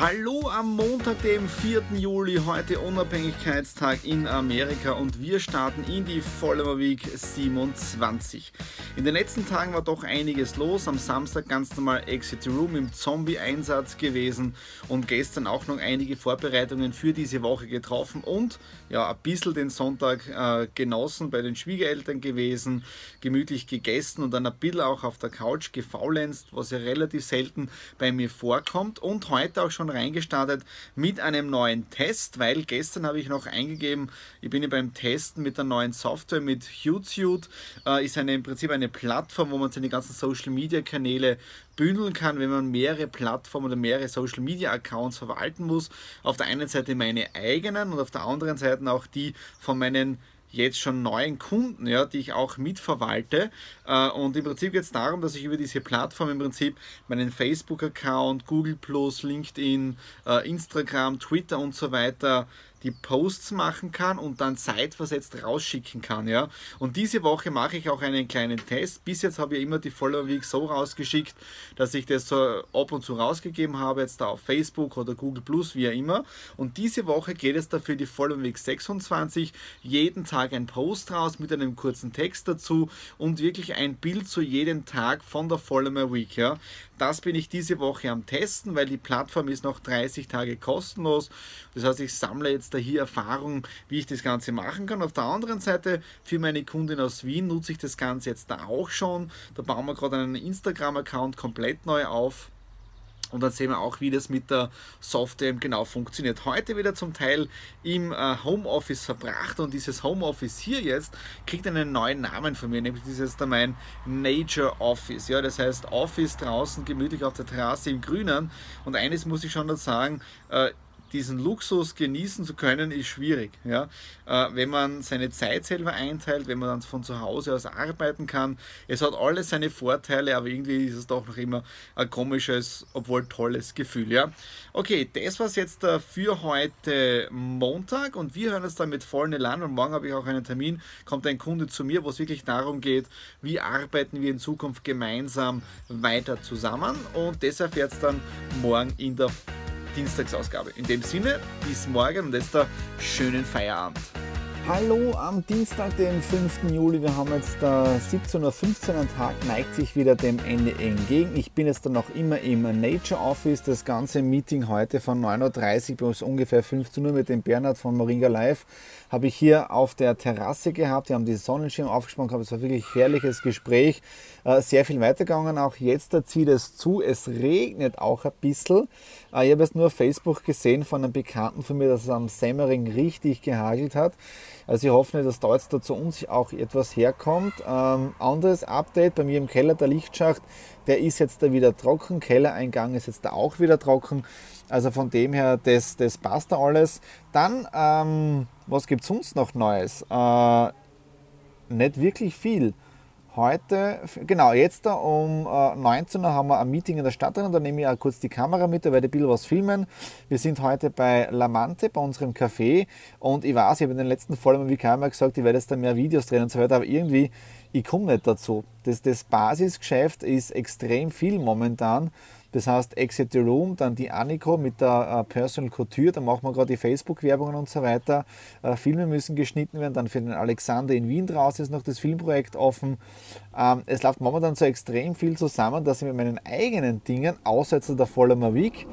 Hallo am Montag, dem 4. Juli, heute Unabhängigkeitstag in Amerika und wir starten in die Follower Week 27. In den letzten Tagen war doch einiges los. Am Samstag ganz normal Exit Room im Zombie-Einsatz gewesen und gestern auch noch einige Vorbereitungen für diese Woche getroffen und ja, ein bisschen den Sonntag äh, genossen, bei den Schwiegereltern gewesen, gemütlich gegessen und dann ein bisschen auch auf der Couch gefaulenzt, was ja relativ selten bei mir vorkommt und heute auch schon schon reingestartet mit einem neuen Test, weil gestern habe ich noch eingegeben, ich bin ja beim Testen mit der neuen Software mit Hootsuite, äh, ist eine, im Prinzip eine Plattform, wo man seine ganzen Social Media Kanäle bündeln kann, wenn man mehrere Plattformen oder mehrere Social Media Accounts verwalten muss. Auf der einen Seite meine eigenen und auf der anderen Seite auch die von meinen jetzt schon neuen Kunden, ja, die ich auch mitverwalte. Äh, und im Prinzip geht es darum, dass ich über diese Plattform im Prinzip meinen Facebook-Account, Google LinkedIn, äh, Instagram, Twitter und so weiter die Posts machen kann und dann zeitversetzt rausschicken kann. Ja? Und diese Woche mache ich auch einen kleinen Test. Bis jetzt habe ich immer die Follower Week so rausgeschickt, dass ich das so ab und zu rausgegeben habe, jetzt da auf Facebook oder Google Plus, wie auch immer. Und diese Woche geht es dafür die Follower Week 26. Jeden Tag ein Post raus mit einem kurzen Text dazu und wirklich ein Bild zu jedem Tag von der Follower Week. Ja? Das bin ich diese Woche am Testen, weil die Plattform ist noch 30 Tage kostenlos. Das heißt, ich sammle jetzt da hier Erfahrung, wie ich das Ganze machen kann. Auf der anderen Seite, für meine Kundin aus Wien nutze ich das Ganze jetzt da auch schon. Da bauen wir gerade einen Instagram-Account komplett neu auf. Und dann sehen wir auch, wie das mit der Software genau funktioniert. Heute wieder zum Teil im äh, Homeoffice verbracht und dieses Homeoffice hier jetzt kriegt einen neuen Namen von mir, nämlich dieses da mein Nature Office. Ja, das heißt Office draußen gemütlich auf der Terrasse im Grünen. Und eines muss ich schon dazu sagen, äh, diesen Luxus genießen zu können, ist schwierig. Ja? Äh, wenn man seine Zeit selber einteilt, wenn man dann von zu Hause aus arbeiten kann. Es hat alles seine Vorteile, aber irgendwie ist es doch noch immer ein komisches, obwohl tolles Gefühl. Ja? Okay, das war es jetzt äh, für heute Montag und wir hören uns dann mit vollen Elan und morgen habe ich auch einen Termin, kommt ein Kunde zu mir, wo es wirklich darum geht, wie arbeiten wir in Zukunft gemeinsam weiter zusammen und das erfährt es dann morgen in der Dienstagsausgabe. In dem Sinne, bis morgen und jetzt einen schönen Feierabend. Hallo am Dienstag, den 5. Juli. Wir haben jetzt äh, 17.15 Uhr. Ein Tag neigt sich wieder dem Ende entgegen. Ich bin jetzt dann noch immer im Nature Office. Das ganze Meeting heute von 9.30 Uhr bis ungefähr 15 Uhr mit dem Bernhard von Moringa Live habe ich hier auf der Terrasse gehabt. Wir haben die Sonnenschirm aufgespannt. Es war wirklich ein herrliches Gespräch. Äh, sehr viel weitergegangen. Auch jetzt zieht es zu. Es regnet auch ein bisschen. Äh, ich habe es nur auf Facebook gesehen von einem Bekannten von mir, dass es am Semmering richtig gehagelt hat. Also ich hoffe, dass da jetzt da zu uns auch etwas herkommt. Ähm, anderes Update bei mir im Keller, der Lichtschacht, der ist jetzt da wieder trocken. Kellereingang ist jetzt da auch wieder trocken. Also von dem her, das, das passt da alles. Dann, ähm, was gibt es sonst noch Neues? Äh, nicht wirklich viel. Heute, genau, jetzt da um äh, 19 Uhr haben wir ein Meeting in der Stadt drin. Da nehme ich auch kurz die Kamera mit, da werde ich ein bisschen was filmen. Wir sind heute bei Lamante, bei unserem Café. Und ich weiß, ich habe in den letzten Folgen wie Kamera gesagt, ich werde jetzt da mehr Videos drehen und so weiter. Aber irgendwie, ich komme nicht dazu. Das, das Basisgeschäft ist extrem viel momentan. Das heißt, Exit the Room, dann die Aniko mit der äh, Personal Couture, da machen wir gerade die Facebook-Werbungen und so weiter. Äh, Filme müssen geschnitten werden, dann für den Alexander in Wien draußen ist noch das Filmprojekt offen. Ähm, es läuft momentan so extrem viel zusammen, dass ich mit meinen eigenen Dingen, außer der Voller Week,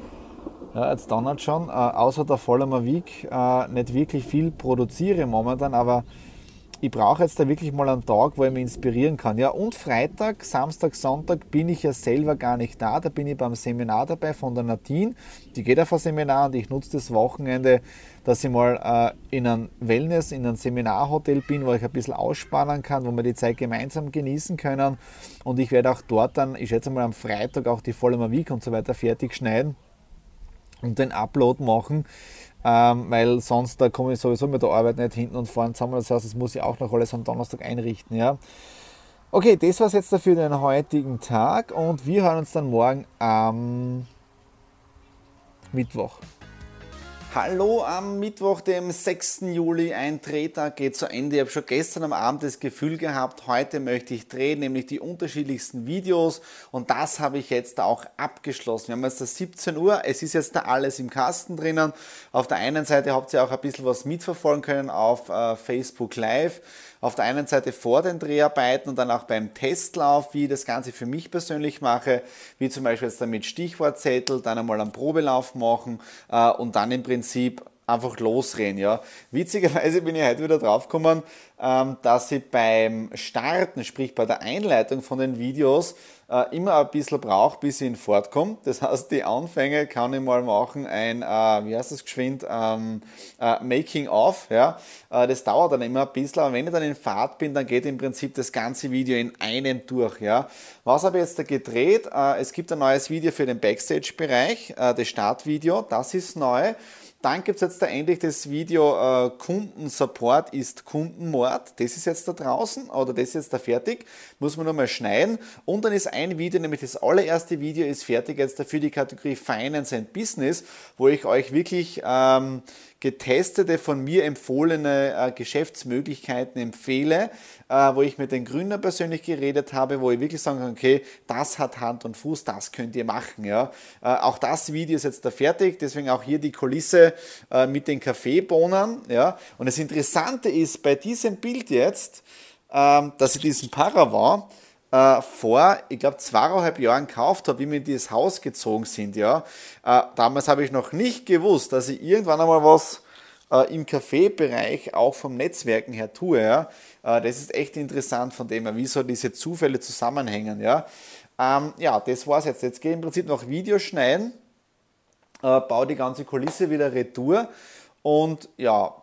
ja, jetzt dann halt schon, äh, außer der Voller Week, nicht wirklich viel produziere momentan, aber ich brauche jetzt da wirklich mal einen Tag, wo ich mich inspirieren kann. Ja, und Freitag, Samstag, Sonntag bin ich ja selber gar nicht da. Da bin ich beim Seminar dabei von der Nadine. Die geht auf ein Seminar und ich nutze das Wochenende, dass ich mal äh, in einem Wellness, in einem Seminarhotel bin, wo ich ein bisschen ausspannen kann, wo wir die Zeit gemeinsam genießen können. Und ich werde auch dort dann, ich schätze mal am Freitag auch die volle Week und so weiter fertig schneiden und den Upload machen ähm, weil sonst da komme ich sowieso mit der Arbeit nicht hinten und vorne zusammen. Das heißt, das muss ich auch noch alles am Donnerstag einrichten. Ja. Okay, das war es jetzt dafür den heutigen Tag und wir hören uns dann morgen am Mittwoch. Hallo am Mittwoch, dem 6. Juli. Ein Drehtag geht zu Ende. Ich habe schon gestern am Abend das Gefühl gehabt, heute möchte ich drehen, nämlich die unterschiedlichsten Videos. Und das habe ich jetzt auch abgeschlossen. Wir haben jetzt das 17 Uhr. Es ist jetzt da alles im Kasten drinnen. Auf der einen Seite habt ihr auch ein bisschen was mitverfolgen können auf äh, Facebook Live auf der einen Seite vor den Dreharbeiten und dann auch beim Testlauf, wie ich das Ganze für mich persönlich mache, wie zum Beispiel jetzt damit Stichwortzettel, dann einmal einen Probelauf machen äh, und dann im Prinzip einfach losreden. Ja. Witzigerweise bin ich heute wieder draufgekommen, ähm, dass ich beim Starten, sprich bei der Einleitung von den Videos, äh, immer ein bisschen brauche, bis ich in komme. Das heißt, die Anfänge kann ich mal machen, ein, äh, wie heißt das geschwind, ähm, äh, Making of. Ja? Das dauert dann immer ein bisschen, aber wenn ich dann in Fahrt bin, dann geht im Prinzip das ganze Video in einem durch. Ja? Was habe ich jetzt da gedreht? Es gibt ein neues Video für den Backstage-Bereich, das Startvideo, das ist neu. Dann gibt es jetzt da endlich das Video äh, Kundensupport ist Kundenmord. Das ist jetzt da draußen oder das ist jetzt da fertig. Muss man nochmal schneiden. Und dann ist ein Video, nämlich das allererste Video ist fertig jetzt dafür die Kategorie Finance and Business, wo ich euch wirklich ähm, getestete, von mir empfohlene äh, Geschäftsmöglichkeiten empfehle, äh, wo ich mit den Gründern persönlich geredet habe, wo ich wirklich sagen kann, okay, das hat Hand und Fuß, das könnt ihr machen. Ja. Äh, auch das Video ist jetzt da fertig, deswegen auch hier die Kulisse mit den Kaffeebohnen. Ja. Und das Interessante ist bei diesem Bild jetzt, ähm, dass ich diesen Paravan äh, vor, ich glaube, zweieinhalb Jahren gekauft habe, wie wir in dieses Haus gezogen sind. Ja. Äh, damals habe ich noch nicht gewusst, dass ich irgendwann einmal was äh, im Kaffeebereich auch vom Netzwerken her tue. Ja. Äh, das ist echt interessant von dem, wie so diese Zufälle zusammenhängen. Ja, ähm, ja das war's jetzt. Jetzt gehe ich im Prinzip noch Videos schneiden, äh, baue die ganze Kulisse wieder retour und ja,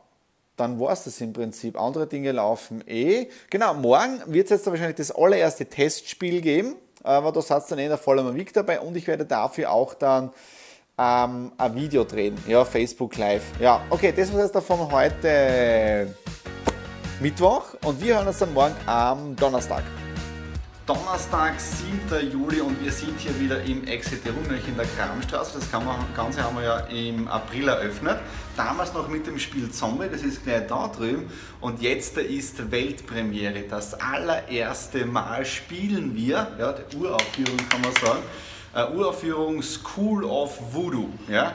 dann war es das im Prinzip. Andere Dinge laufen eh. Genau, morgen wird es jetzt wahrscheinlich das allererste Testspiel geben, aber da seid dann eh der voller Week dabei und ich werde dafür auch dann ähm, ein Video drehen, ja, Facebook Live. Ja, okay, das war jetzt davon heute Mittwoch und wir hören uns dann morgen am Donnerstag. Donnerstag, 7. Juli und wir sind hier wieder im Exeter nämlich in der Kramstraße. Das Ganze haben wir ja im April eröffnet. Damals noch mit dem Spiel Zombie, das ist gleich da drüben. Und jetzt ist Weltpremiere. Das allererste Mal spielen wir, ja, die Uraufführung kann man sagen, äh, Uraufführung School of Voodoo. Ja.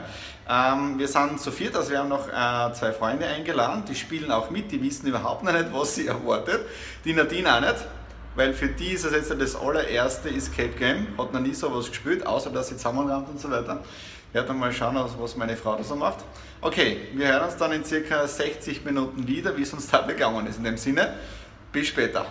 Ähm, wir sind zu viert, also wir haben noch äh, zwei Freunde eingeladen, die spielen auch mit, die wissen überhaupt noch nicht, was sie erwartet. Die Nadine auch nicht weil für die ist es jetzt das allererste Escape Game, hat noch nie sowas gespielt, außer dass sie zusammenrammt und so weiter. Ich werde mal schauen, was meine Frau da so macht. Okay, wir hören uns dann in circa 60 Minuten wieder, wie es uns da begangen ist. In dem Sinne, bis später.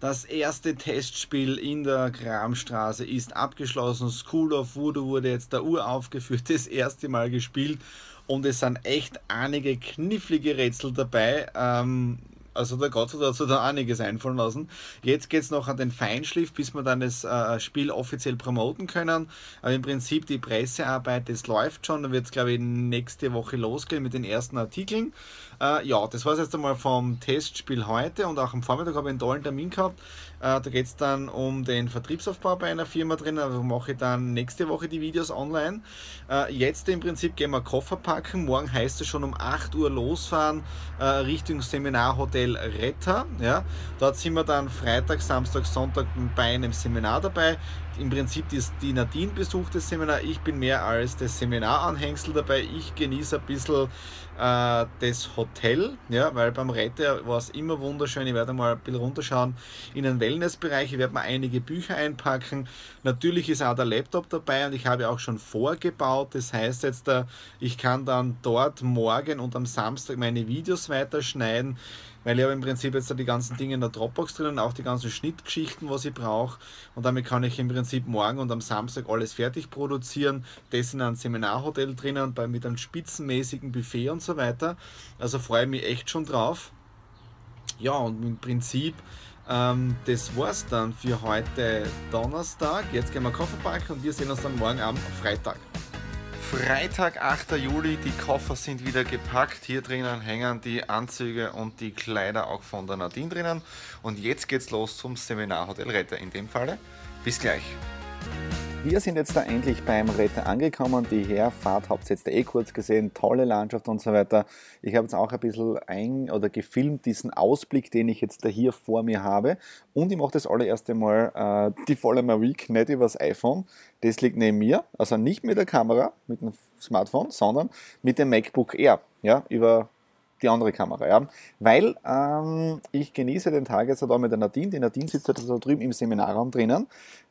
Das erste Testspiel in der Kramstraße ist abgeschlossen. School of Voodoo wurde jetzt der uraufgeführt, das erste Mal gespielt und es sind echt einige knifflige Rätsel dabei. Ähm, also der Gott hat dazu da einiges einfallen lassen. Jetzt geht es noch an den Feinschliff, bis wir dann das äh, Spiel offiziell promoten können. Aber im Prinzip die Pressearbeit, das läuft schon. Da wird es, glaube ich, nächste Woche losgehen mit den ersten Artikeln. Äh, ja, das war es jetzt einmal vom Testspiel heute und auch am Vormittag habe ich einen tollen Termin gehabt. Äh, da geht es dann um den Vertriebsaufbau bei einer Firma drin. Also mache ich dann nächste Woche die Videos online. Äh, jetzt im Prinzip gehen wir Koffer packen. Morgen heißt es schon um 8 Uhr losfahren äh, Richtung Seminarhotel Retter. Ja. Dort sind wir dann Freitag, Samstag, Sonntag bei einem Seminar dabei im Prinzip ist die Nadine besucht das Seminar. Ich bin mehr als das Seminaranhängsel dabei. Ich genieße ein bisschen äh, das Hotel, ja, weil beim Retter war es immer wunderschön. Ich werde mal ein bisschen runterschauen in den Wellnessbereich. Ich werde mal einige Bücher einpacken. Natürlich ist auch der Laptop dabei und ich habe auch schon vorgebaut. Das heißt jetzt, äh, ich kann dann dort morgen und am Samstag meine Videos weiterschneiden weil ich habe im Prinzip jetzt die ganzen Dinge in der Dropbox drin, auch die ganzen Schnittgeschichten, was ich brauche. Und damit kann ich im Prinzip morgen und am Samstag alles fertig produzieren. Das in einem Seminarhotel drinnen bei, mit einem spitzenmäßigen Buffet und so weiter. Also freue ich mich echt schon drauf. Ja, und im Prinzip, ähm, das war's dann für heute Donnerstag. Jetzt gehen wir Kaffee packen und wir sehen uns dann morgen am Freitag. Freitag, 8. Juli, die Koffer sind wieder gepackt. Hier drinnen hängen die Anzüge und die Kleider auch von der Nadine drinnen. Und jetzt geht's los zum Seminarhotel Retter in dem Falle. Bis gleich. Wir sind jetzt da endlich beim Retter angekommen. Die Herfahrt habt ihr jetzt eh kurz gesehen. Tolle Landschaft und so weiter. Ich habe jetzt auch ein bisschen ein- oder gefilmt, diesen Ausblick, den ich jetzt da hier vor mir habe. Und ich mache das allererste Mal äh, die volle Week nicht übers iPhone. Das liegt neben mir. Also nicht mit der Kamera, mit dem Smartphone, sondern mit dem MacBook Air. Ja, über die andere Kamera, ja. Weil ähm, ich genieße den Tag jetzt da mit der Nadine. Die Nadine sitzt da drüben im Seminarraum drinnen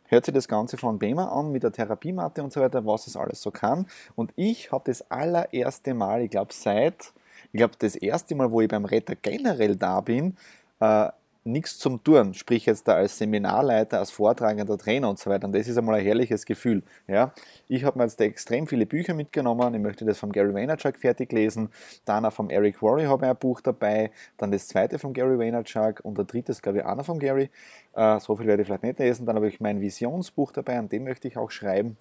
hört sich das Ganze von BEMA an mit der Therapiematte und so weiter, was es alles so kann. Und ich habe das allererste Mal, ich glaube seit, ich glaube das erste Mal, wo ich beim Retter generell da bin, äh, nichts zum Tun, sprich jetzt da als Seminarleiter, als vortragender Trainer und so weiter. Und das ist einmal ein herrliches Gefühl. Ja. Ich habe mir jetzt extrem viele Bücher mitgenommen. Ich möchte das von Gary Vaynerchuk fertig lesen. Dann auch vom Eric Worre habe ich ein Buch dabei. Dann das zweite von Gary Vaynerchuk und der dritte ist, glaube ich, einer von Gary. Äh, so viel werde ich vielleicht nicht lesen. Dann habe ich mein Visionsbuch dabei, an dem möchte ich auch schreiben.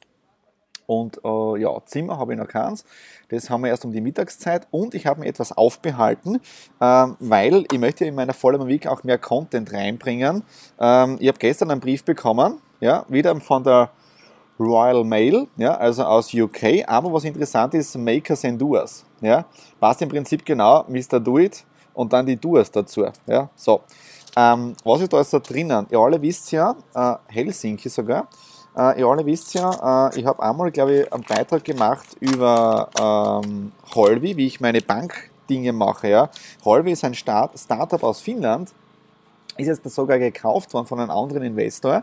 Und äh, ja, Zimmer habe ich noch keins. Das haben wir erst um die Mittagszeit. Und ich habe mir etwas aufbehalten, ähm, weil ich möchte in meiner Follow Week auch mehr Content reinbringen. Ähm, ich habe gestern einen Brief bekommen, ja, wieder von der Royal Mail, ja, also aus UK. Aber was interessant ist, Makers and Doers. Ja, passt im Prinzip genau Mr. Do It und dann die Doers dazu. Ja, so. Ähm, was ist da jetzt drinnen? Ihr alle wisst ja, äh, Helsinki sogar. Äh, ihr alle wisst ja, äh, ich habe einmal, glaube ich, einen Beitrag gemacht über ähm, Holvi, wie ich meine Bankdinge mache. Ja. Holvi ist ein Start Startup aus Finnland, ist jetzt sogar gekauft worden von einem anderen Investor.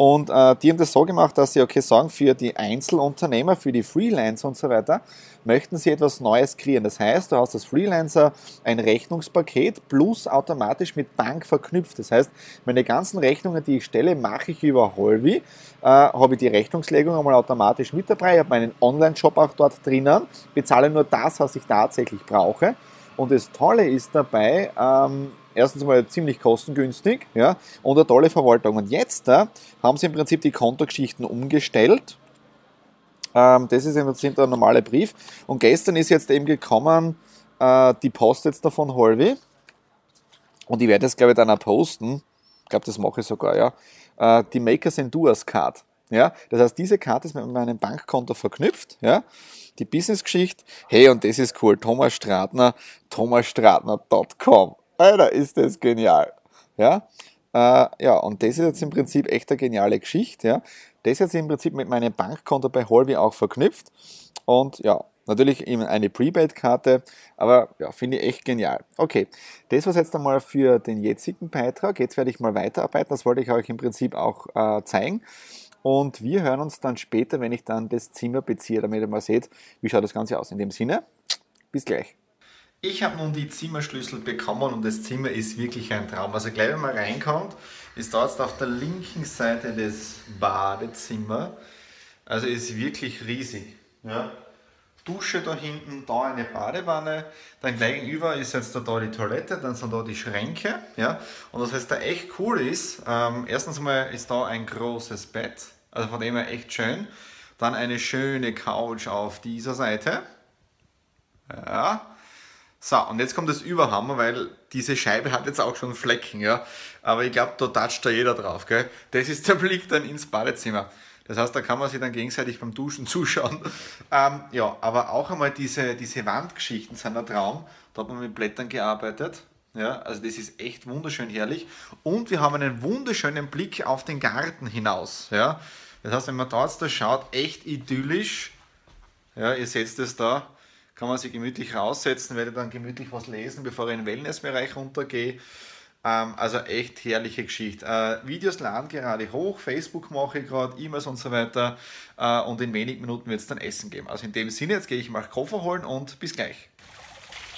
Und äh, die haben das so gemacht, dass sie, okay, sagen, für die Einzelunternehmer, für die Freelancer und so weiter, möchten sie etwas Neues kreieren. Das heißt, du hast als Freelancer ein Rechnungspaket plus automatisch mit Bank verknüpft. Das heißt, meine ganzen Rechnungen, die ich stelle, mache ich über Holvi. Äh, habe ich die Rechnungslegung einmal automatisch mit dabei, habe meinen Online-Shop auch dort drinnen, bezahle nur das, was ich tatsächlich brauche. Und das Tolle ist dabei, ähm, erstens mal ziemlich kostengünstig ja, und eine tolle Verwaltung. Und jetzt da haben sie im Prinzip die Kontogeschichten umgestellt. Ähm, das ist im Prinzip der normale Brief. Und gestern ist jetzt eben gekommen äh, die Post jetzt davon Holvi. Und ich werde das, glaube ich, dann auch posten. Ich glaube, das mache ich sogar, ja. Äh, die Makers and Doers Card. Ja, das heißt, diese Karte ist mit meinem Bankkonto verknüpft. Ja, die Business-Geschichte. Hey, und das ist cool. Thomas Stratner, thomasstratner.com. Alter, ist das genial. Ja, äh, ja, und das ist jetzt im Prinzip echt eine geniale Geschichte. Ja. Das ist jetzt im Prinzip mit meinem Bankkonto bei Holvi auch verknüpft. Und ja, natürlich eben eine Prepaid-Karte, aber ja, finde ich echt genial. Okay, das war jetzt einmal für den jetzigen Beitrag. Jetzt werde ich mal weiterarbeiten. Das wollte ich euch im Prinzip auch äh, zeigen. Und wir hören uns dann später, wenn ich dann das Zimmer beziehe, damit ihr mal seht, wie schaut das Ganze aus. In dem Sinne, bis gleich. Ich habe nun die Zimmerschlüssel bekommen und das Zimmer ist wirklich ein Traum. Also gleich wenn man reinkommt, ist da jetzt auf der linken Seite das Badezimmer. Also ist wirklich riesig. Ja. Dusche da hinten, da eine Badewanne, dann gleich gegenüber ist jetzt da, da die Toilette, dann sind da die Schränke. Ja. Und was heißt da echt cool ist, ähm, erstens mal ist da ein großes Bett, also von dem her echt schön. Dann eine schöne Couch auf dieser Seite. Ja, so, und jetzt kommt das Überhammer, weil diese Scheibe hat jetzt auch schon Flecken, ja. Aber ich glaube, da toucht da jeder drauf, gell. Das ist der Blick dann ins Badezimmer. Das heißt, da kann man sich dann gegenseitig beim Duschen zuschauen. Ähm, ja, aber auch einmal diese, diese Wandgeschichten sind ein Traum. Da hat man mit Blättern gearbeitet. Ja, also das ist echt wunderschön herrlich. Und wir haben einen wunderschönen Blick auf den Garten hinaus. Ja. Das heißt, wenn man da jetzt da schaut, echt idyllisch. Ja, ihr seht es da kann man sich gemütlich raussetzen, werde dann gemütlich was lesen, bevor ich in den Wellnessbereich runtergehe. Ähm, also echt herrliche Geschichte. Äh, Videos laden gerade hoch, Facebook mache ich gerade, E-Mails und so weiter. Äh, und in wenigen Minuten wird es dann Essen geben. Also in dem Sinne, jetzt gehe ich mal Koffer holen und bis gleich.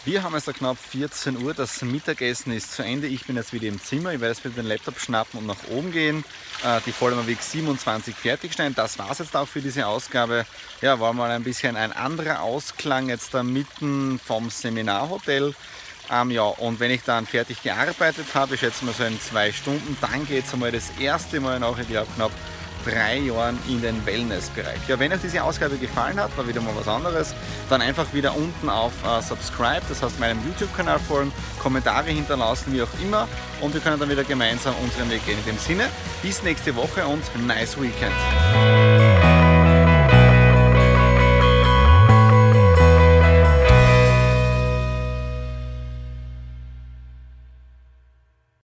Wir haben es da knapp 14 Uhr, das Mittagessen ist zu Ende. Ich bin jetzt wieder im Zimmer, ich werde jetzt wieder den Laptop schnappen und nach oben gehen. Äh, die Vollmerweg 27 fertigstellen. Das war es jetzt auch für diese Ausgabe. Ja, war mal ein bisschen ein anderer Ausklang jetzt da mitten vom Seminarhotel. Ähm, ja, und wenn ich dann fertig gearbeitet habe, ich schätze mal so in zwei Stunden, dann geht es einmal das erste Mal nach, ich glaube, knapp drei Jahren in den Wellness-Bereich. Ja, wenn euch diese Ausgabe gefallen hat, war wieder mal was anderes, dann einfach wieder unten auf uh, Subscribe, das heißt meinem YouTube-Kanal folgen, Kommentare hinterlassen, wie auch immer und wir können dann wieder gemeinsam unseren Weg gehen. In dem Sinne, bis nächste Woche und nice Weekend.